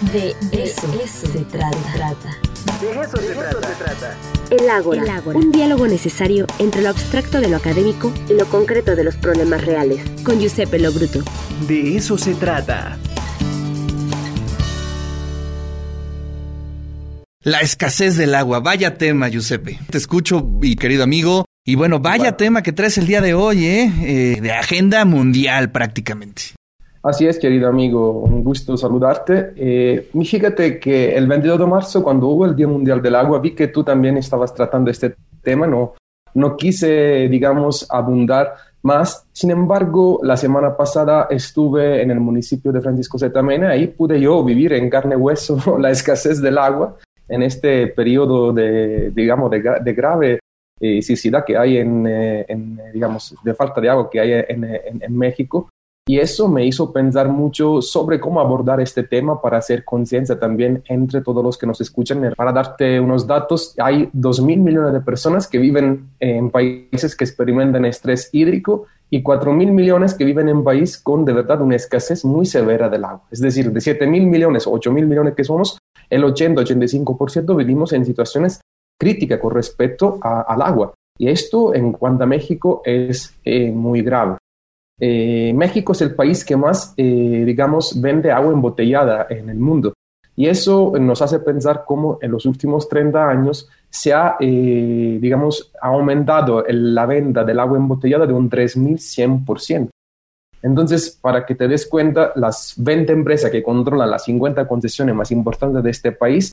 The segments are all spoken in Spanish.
De eso, se trata. De eso, se, trata. El Ágora, un diálogo necesario entre lo abstracto de lo académico y lo concreto de los problemas reales, con Giuseppe Lobruto. De eso se trata. La escasez del agua, vaya tema, Giuseppe. Te escucho, mi querido amigo. Y bueno, vaya tema que traes el día de hoy, ¿eh? ¿eh? De agenda mundial prácticamente. Así es, querido amigo, un gusto saludarte. Eh, fíjate que el 22 de marzo, cuando hubo el Día Mundial del Agua, vi que tú también estabas tratando este tema, no, no quise, digamos, abundar más. Sin embargo, la semana pasada estuve en el municipio de Francisco Zetamena, ahí pude yo vivir en carne y hueso la escasez del agua en este periodo de, digamos, de, grave eh, que hay en, eh, en, digamos, de falta de agua que hay en México. Y eso me hizo pensar mucho sobre cómo abordar este tema para hacer conciencia también entre todos los que nos escuchan. Para darte unos datos, hay 2 mil millones de personas que viven en países que experimentan estrés hídrico y 4 mil millones que viven en países con de verdad una escasez muy severa del agua. Es decir, de 7 mil millones, 8 mil millones que somos, el 80-85% vivimos en situaciones críticas con respecto al agua. Y esto en cuanto a México es eh, muy grave. Eh, México es el país que más, eh, digamos, vende agua embotellada en el mundo. Y eso nos hace pensar cómo en los últimos 30 años se ha, eh, digamos, aumentado la venta del agua embotellada de un 3.100%. Entonces, para que te des cuenta, las 20 empresas que controlan las 50 concesiones más importantes de este país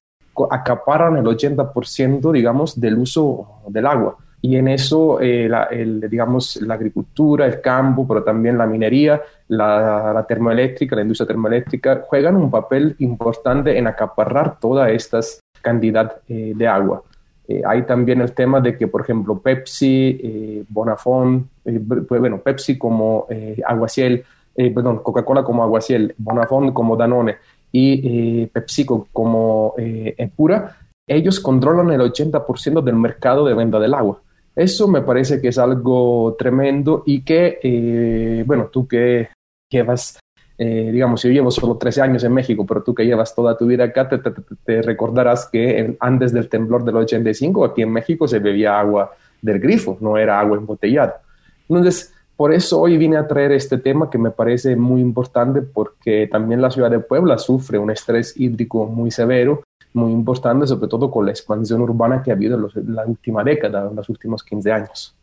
acaparan el 80%, digamos, del uso del agua y en eso, eh, la, digamos, la agricultura, el campo, pero también la minería, la, termoeléctrica, la industria termoeléctrica, juegan un papel importante en acaparar toda esta cantidad eh, de agua. Eh, hay también el tema de que, por ejemplo, Pepsi, Bonafont, pues, bueno, Pepsi como Aguaciel, perdón, Coca-Cola como Aguaciel, Bonafont como Danone y PepsiCo como Epura, ellos controlan el 80% del mercado de venta del agua. Eso me parece que es algo tremendo y que, eh, bueno, tú que llevas, eh, digamos, yo llevo solo 13 años en México, pero tú que llevas toda tu vida acá, te, recordarás que antes del temblor del 85, aquí en México se bebía agua del grifo, no era agua embotellada. Entonces, por eso hoy vine a traer este tema que me parece muy importante porque también la ciudad de Puebla sufre un estrés hídrico muy severo muy importante, sobre todo con la expansión urbana que ha habido en, la última década, en los últimos 15 años.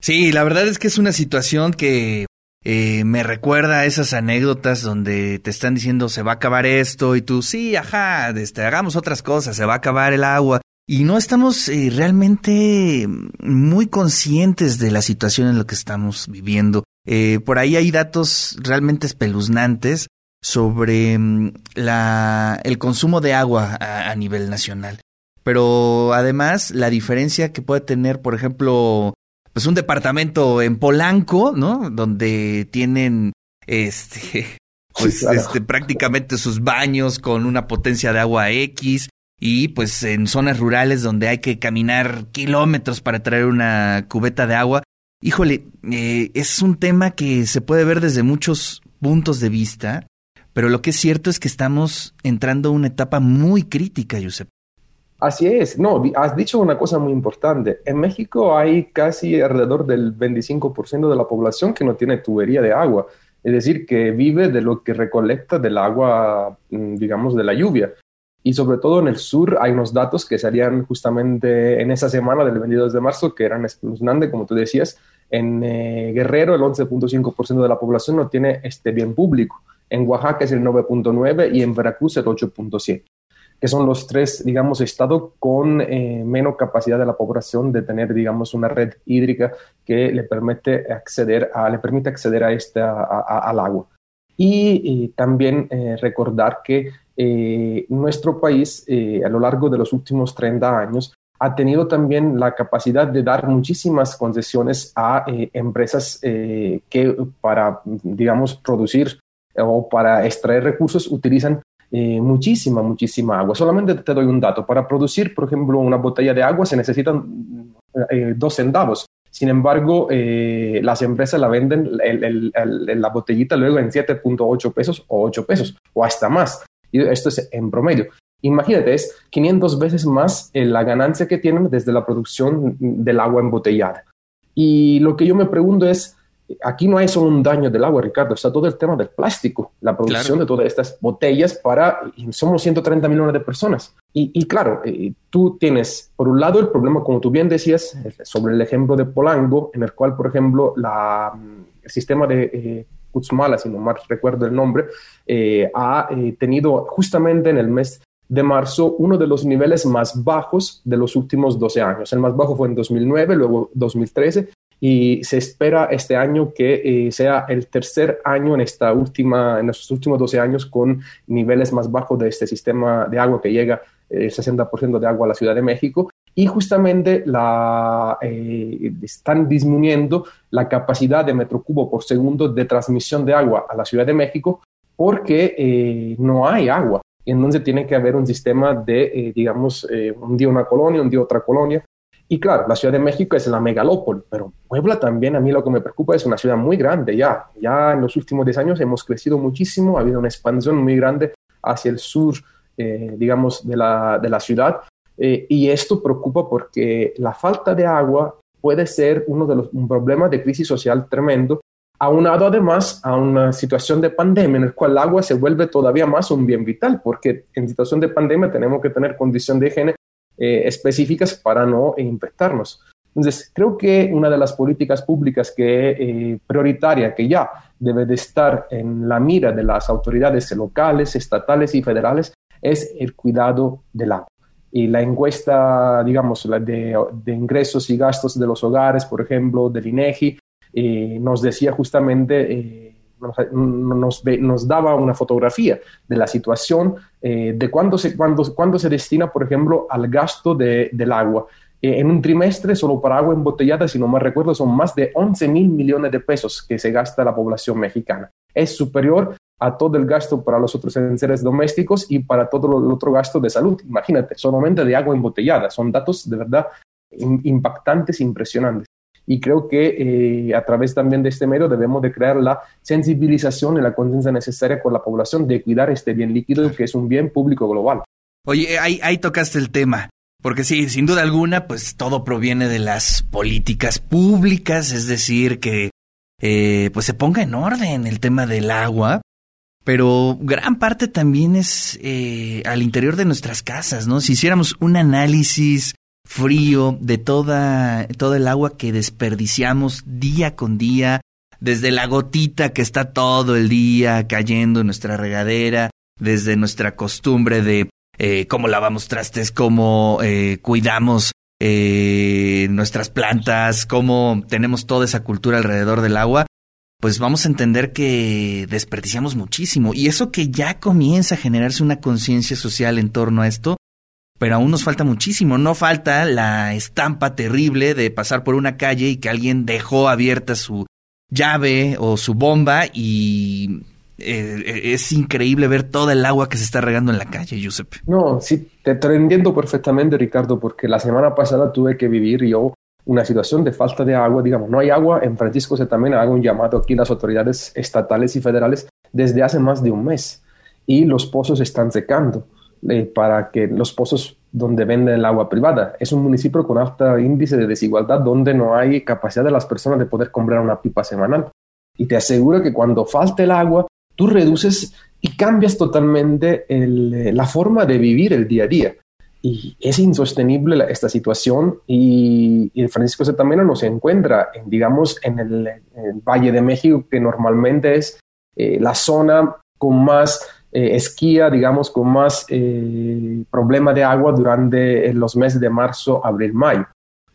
Sí, la verdad es que es una situación que eh, me recuerda a esas anécdotas donde te están diciendo se va a acabar esto y tú, sí, ajá, este, hagamos otras cosas, se va a acabar el agua. Y no estamos eh, realmente muy conscientes de la situación en la que estamos viviendo. Eh, por ahí hay datos realmente espeluznantes sobre mm, la, el consumo de agua a, nivel nacional. Pero además la diferencia que puede tener, por ejemplo, pues un departamento en Polanco, ¿no? Donde tienen este pues este prácticamente sus baños con una potencia de agua X y pues en zonas rurales donde hay que caminar kilómetros para traer una cubeta de agua. Híjole, eh, es un tema que se puede ver desde muchos puntos de vista pero lo que es cierto es que estamos entrando a una etapa muy crítica, Josep. Así es, no, has dicho una cosa muy importante. En México hay casi alrededor del 25% de la población que no tiene tubería de agua, es decir, que vive de lo que recolecta del agua, mm, digamos, de la lluvia. Y sobre todo en el sur hay unos datos que salían justamente en esa semana del 22 de marzo, que eran espeluznantes, como tú decías. En eh, Guerrero el 11.5% de la población no tiene este bien público en Oaxaca es el 9.9 y en Veracruz el 8.7, que son los tres, digamos, estados con eh, menos capacidad de la población de tener, digamos, una red hídrica que le permite acceder a, le permite acceder a esta, al agua. Y, también eh, recordar que eh, nuestro país, a lo largo de los últimos 30 años, ha tenido también la capacidad de dar muchísimas concesiones a empresas que para, digamos, producir o para extraer recursos utilizan eh, muchísima, muchísima agua. Solamente te doy un dato. Para producir, por ejemplo, una botella de agua se necesitan eh, dos centavos. Sin embargo, eh, las empresas la venden la botellita luego en 7.8 pesos o 8 pesos o hasta más. Y esto es en promedio. Imagínate, es 500 veces más eh, la ganancia que tienen desde la producción del agua embotellada. Y lo que yo me pregunto es, aquí no hay solo un daño del agua, Ricardo, está todo el tema del plástico, la producción de todas estas botellas para, somos 130 millones de personas. Y, claro, eh, tú tienes, por un lado, el problema, como tú bien decías, sobre el ejemplo de Polanco, en el cual, por ejemplo, la, el sistema de eh, Kutzmala, si no mal recuerdo el nombre, eh, ha eh, tenido justamente en el mes de marzo uno de los niveles más bajos de los últimos 12 años. El más bajo fue en 2009, luego 2013 y se espera este año que eh, sea el tercer año en esta última en estos últimos 12 años con niveles más bajos de este sistema de agua que llega el 60% de agua a la Ciudad de México y justamente la, eh, están disminuyendo la capacidad de metro cubo por segundo de transmisión de agua a la Ciudad de México porque eh, no hay agua. Y entonces tiene que haber un sistema de, digamos, un día una colonia, un día otra colonia, y claro, la Ciudad de México es la megalópoli, pero Puebla también a mí lo que me preocupa es una ciudad muy grande ya. Ya en los últimos 10 años hemos crecido muchísimo, ha habido una expansión muy grande hacia el sur, eh, digamos, de la, de la ciudad. Eh, y esto preocupa porque la falta de agua puede ser uno de los, un problema de crisis social tremendo, aunado además a una situación de pandemia en la cual el agua se vuelve todavía más un bien vital, porque en situación de pandemia tenemos que tener condición de higiene eh, específicas para no infectarnos. Entonces, creo que una de las políticas públicas que eh, prioritaria, que ya debe de estar en la mira de las autoridades locales, estatales y federales, es el cuidado del agua. Y la encuesta, digamos, la de, ingresos y gastos de los hogares, por ejemplo, del INEGI, eh, nos decía justamente eh, nos, nos, daba una fotografía de la situación eh, de cuánto se, cuándo, se destina, por ejemplo, al gasto de, del agua. Eh, en un trimestre, solo para agua embotellada, si no me recuerdo, son más de 11 mil millones de pesos que se gasta la población mexicana. Es superior a todo el gasto para los otros enseres domésticos y para todo el otro gasto de salud. Imagínate, solamente de agua embotellada. Son datos de verdad impactantes, impresionantes y creo que eh, a través también de este medio debemos de crear la sensibilización y la conciencia necesaria con la población de cuidar este bien líquido que es un bien público global. Oye, ahí, ahí tocaste el tema. Porque sí, sin duda alguna, pues todo proviene de las políticas públicas, es decir, que eh, pues se ponga en orden el tema del agua, pero gran parte también es eh, al interior de nuestras casas, ¿no? Si hiciéramos un análisis frío, de toda, todo el agua que desperdiciamos día con día, desde la gotita que está todo el día cayendo en nuestra regadera, desde nuestra costumbre de eh, cómo lavamos trastes, cómo eh, cuidamos eh, nuestras plantas, cómo tenemos toda esa cultura alrededor del agua, pues vamos a entender que desperdiciamos muchísimo. Y eso que ya comienza a generarse una conciencia social en torno a esto, pero aún nos falta muchísimo. No falta la estampa terrible de pasar por una calle y que alguien dejó abierta su llave o su bomba y eh, es increíble ver toda el agua que se está regando en la calle, Giuseppe. No, sí, te, te entiendo perfectamente, Ricardo, porque la semana pasada tuve que vivir yo una situación de falta de agua, digamos, no hay agua, en Francisco se también hago un llamado aquí a las autoridades estatales y federales desde hace más de un mes y los pozos están secando. Eh, para que los pozos donde venden el agua privada. Es un municipio con alto índice de desigualdad donde no hay capacidad de las personas de poder comprar una pipa semanal. Y te aseguro que cuando falte el agua, tú reduces y cambias totalmente eh, la forma de vivir el día a día. Y es insostenible esta situación y, y Francisco también no se encuentra, en, digamos, en el, Valle de México, que normalmente es eh, la zona con más eh, esquía, digamos, con más eh, problema de agua durante eh, los meses de marzo, abril, mayo.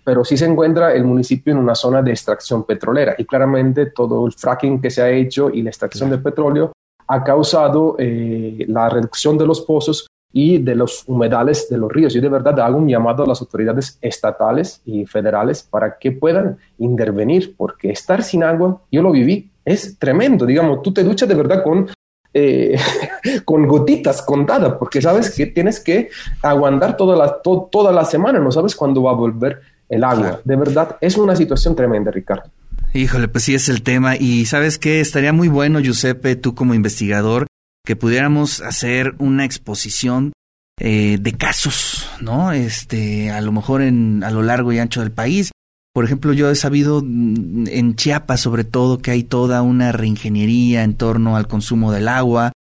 Pero sí se encuentra el municipio en una zona de extracción petrolera y claramente todo el fracking que se ha hecho y la extracción de petróleo ha causado la reducción de los pozos y de los humedales de los ríos. Yo de verdad hago un llamado a las autoridades estatales y federales para que puedan intervenir, porque estar sin agua, yo lo viví, es tremendo. Digamos, tú te duchas de verdad con eh, con gotitas contadas, porque sabes que tienes que aguantar toda la, toda la semana, no sabes cuándo va a volver el agua. De verdad, es una situación tremenda, Ricardo. Híjole, pues sí es el tema. Y sabes que estaría muy bueno, Giuseppe, tú como investigador, que pudiéramos hacer una exposición eh, de casos, ¿no? Este, a lo mejor en, a lo largo y ancho del país. Por ejemplo, yo he sabido mm, en Chiapas sobre todo que hay toda una reingeniería en torno al consumo del agua.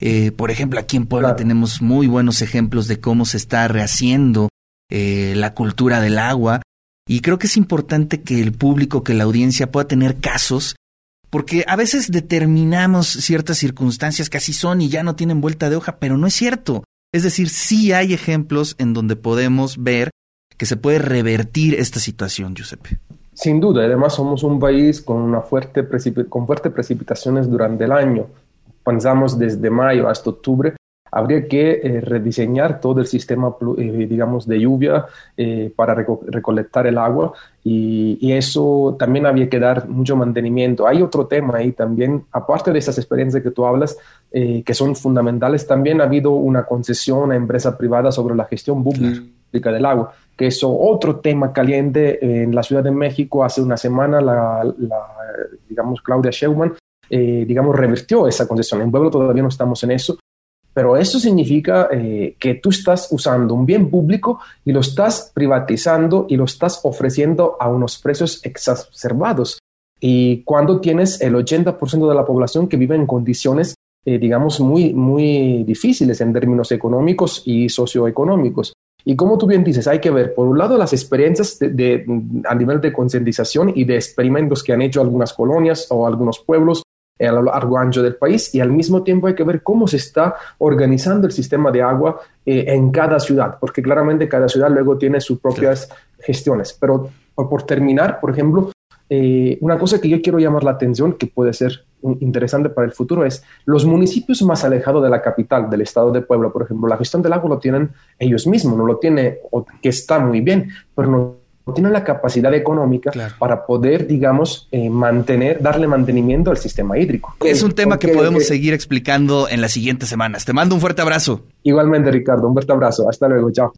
Eh, por ejemplo, aquí en Puebla tenemos muy buenos ejemplos de cómo se está rehaciendo eh, la cultura del agua. Y creo que es importante que el público, que la audiencia pueda tener casos, porque a veces determinamos ciertas circunstancias que así son y ya no tienen vuelta de hoja, pero no es cierto. Es decir, sí hay ejemplos en donde podemos ver que se puede revertir esta situación, Giuseppe. Sin duda, además somos un país con, una fuerte con fuertes precipitaciones durante el año. Pensamos desde mayo hasta octubre, habría que eh, rediseñar todo el sistema, eh, digamos, de lluvia eh, para recolectar el agua y, y, eso también había que dar mucho mantenimiento. Hay otro tema ahí también, aparte de esas experiencias que tú hablas, que son fundamentales, también ha habido una concesión a empresa privada sobre la gestión pública del agua que es otro tema caliente en la Ciudad de México. Hace una semana, la, digamos, Claudia Sheinbaum, eh, digamos, revirtió esa concesión. En Pueblo todavía no estamos en eso, pero eso significa eh, que tú estás usando un bien público y lo estás privatizando y lo estás ofreciendo a unos precios exacerbados. Y cuando tienes el 80% de la población que vive en condiciones, eh, digamos, muy, muy difíciles en términos económicos y socioeconómicos. Y como tú bien dices, hay que ver, por un lado, las experiencias a nivel de concientización y de experimentos que han hecho algunas colonias o algunos pueblos a lo largo ancho del país y al mismo tiempo hay que ver cómo se está organizando el sistema de agua eh, en cada ciudad, porque claramente cada ciudad luego tiene sus propias gestiones. Pero por terminar, por ejemplo, eh, una cosa que yo quiero llamar la atención, que puede ser interesante para el futuro, es los municipios más alejados de la capital, del estado de Puebla, por ejemplo, la gestión del agua lo tienen ellos mismos, no lo tiene, que está muy bien, pero no tienen la capacidad económica para poder, digamos, eh, mantener, darle mantenimiento al sistema hídrico. Es un tema que podemos seguir explicando en las siguientes semanas. Te mando un fuerte abrazo. Igualmente, Ricardo, un fuerte abrazo. Hasta luego, chao.